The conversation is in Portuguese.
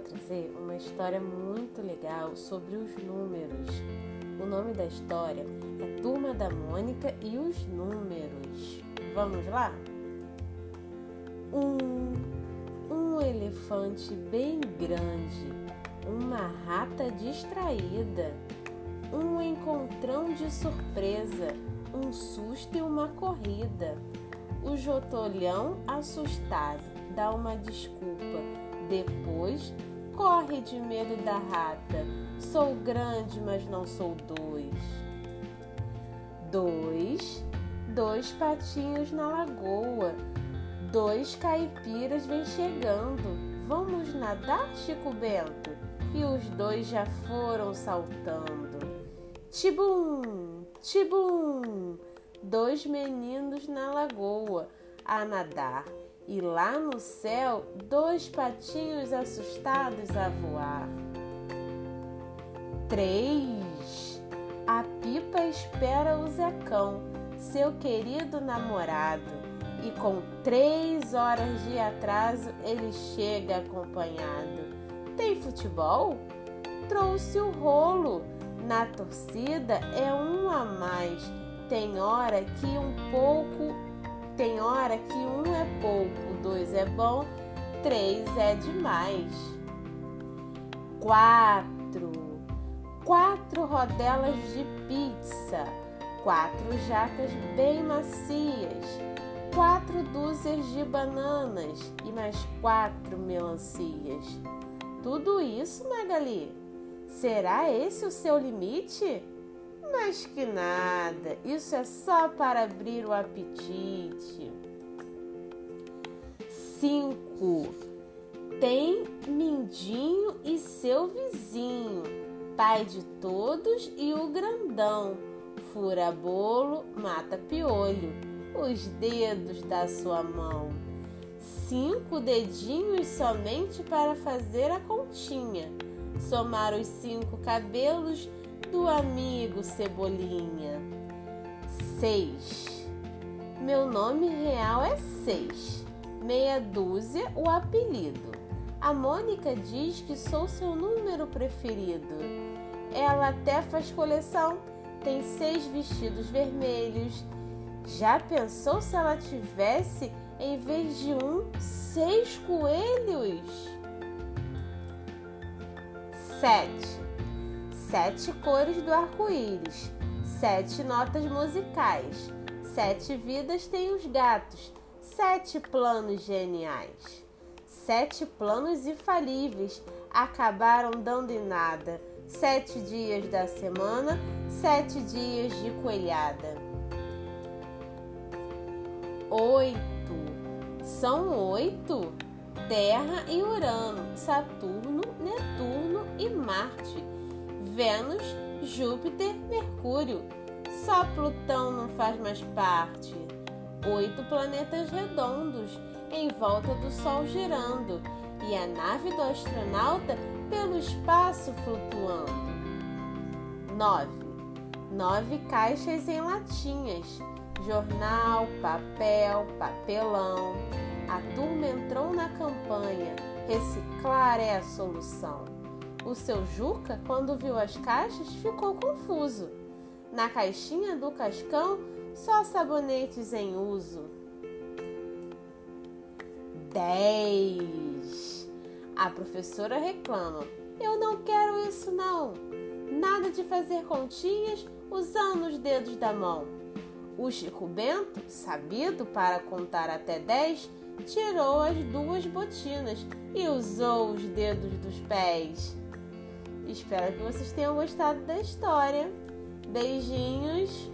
vou trazer uma história muito legal sobre os números. O nome da história é Turma da Mônica e os Números. Vamos lá? Um, um elefante bem grande, uma rata distraída, um encontrão de surpresa, um susto e uma corrida. O jotolhão assustado dá uma desculpa, depois corre de medo da rata. Sou grande, mas não sou dois. Dois, dois patinhos na lagoa. Dois caipiras vêm chegando. Vamos nadar, Chico Bento? E os dois já foram saltando. Tibum, tibum, dois meninos na lagoa a nadar. E lá no céu, dois patinhos assustados a voar. Três. A pipa espera o Zecão, seu querido namorado, e com três horas de atraso ele chega acompanhado. Tem futebol? Trouxe o rolo. Na torcida é um a mais. Tem hora que um pouco, tem hora que um é pouco, é bom, três é demais. Quatro quatro rodelas de pizza, quatro jacas bem macias, quatro dúzias de bananas e mais quatro melancias. Tudo isso, Magali? Será esse o seu limite? Mas que nada, isso é só para abrir o apetite. 5. Tem Mindinho e seu vizinho pai de todos e o grandão. Fura bolo, mata piolho, os dedos da sua mão. Cinco dedinhos somente para fazer a continha. Somar os cinco cabelos do amigo Cebolinha. Seis. Meu nome real é Seis. Meia dúzia o apelido. A Mônica diz que sou seu número preferido. Ela até faz coleção, tem seis vestidos vermelhos. Já pensou se ela tivesse, em vez de um, seis coelhos? Sete. Sete cores do arco-íris. Sete notas musicais. Sete vidas têm os gatos. Sete planos geniais. Sete planos infalíveis acabaram dando em nada sete dias da semana, sete dias de coelhada. Oito. São oito. Terra e Urano, Saturno, Netuno e Marte, Vênus, Júpiter, Mercúrio. Só Plutão não faz mais parte. Oito planetas redondos em volta do Sol girando e a nave do astronauta pelo espaço flutuando. 9. Nove caixas em latinhas, jornal, papel, papelão. A turma entrou na campanha, reciclar é a solução. O seu Juca, quando viu as caixas, ficou confuso. Na caixinha do cascão, só sabonetes em uso. 10. A professora reclama: Eu não quero isso, não. Nada de fazer continhas usando os dedos da mão. O Chico Bento, sabido para contar até dez, tirou as duas botinas e usou os dedos dos pés. Espero que vocês tenham gostado da história. Beijinhos!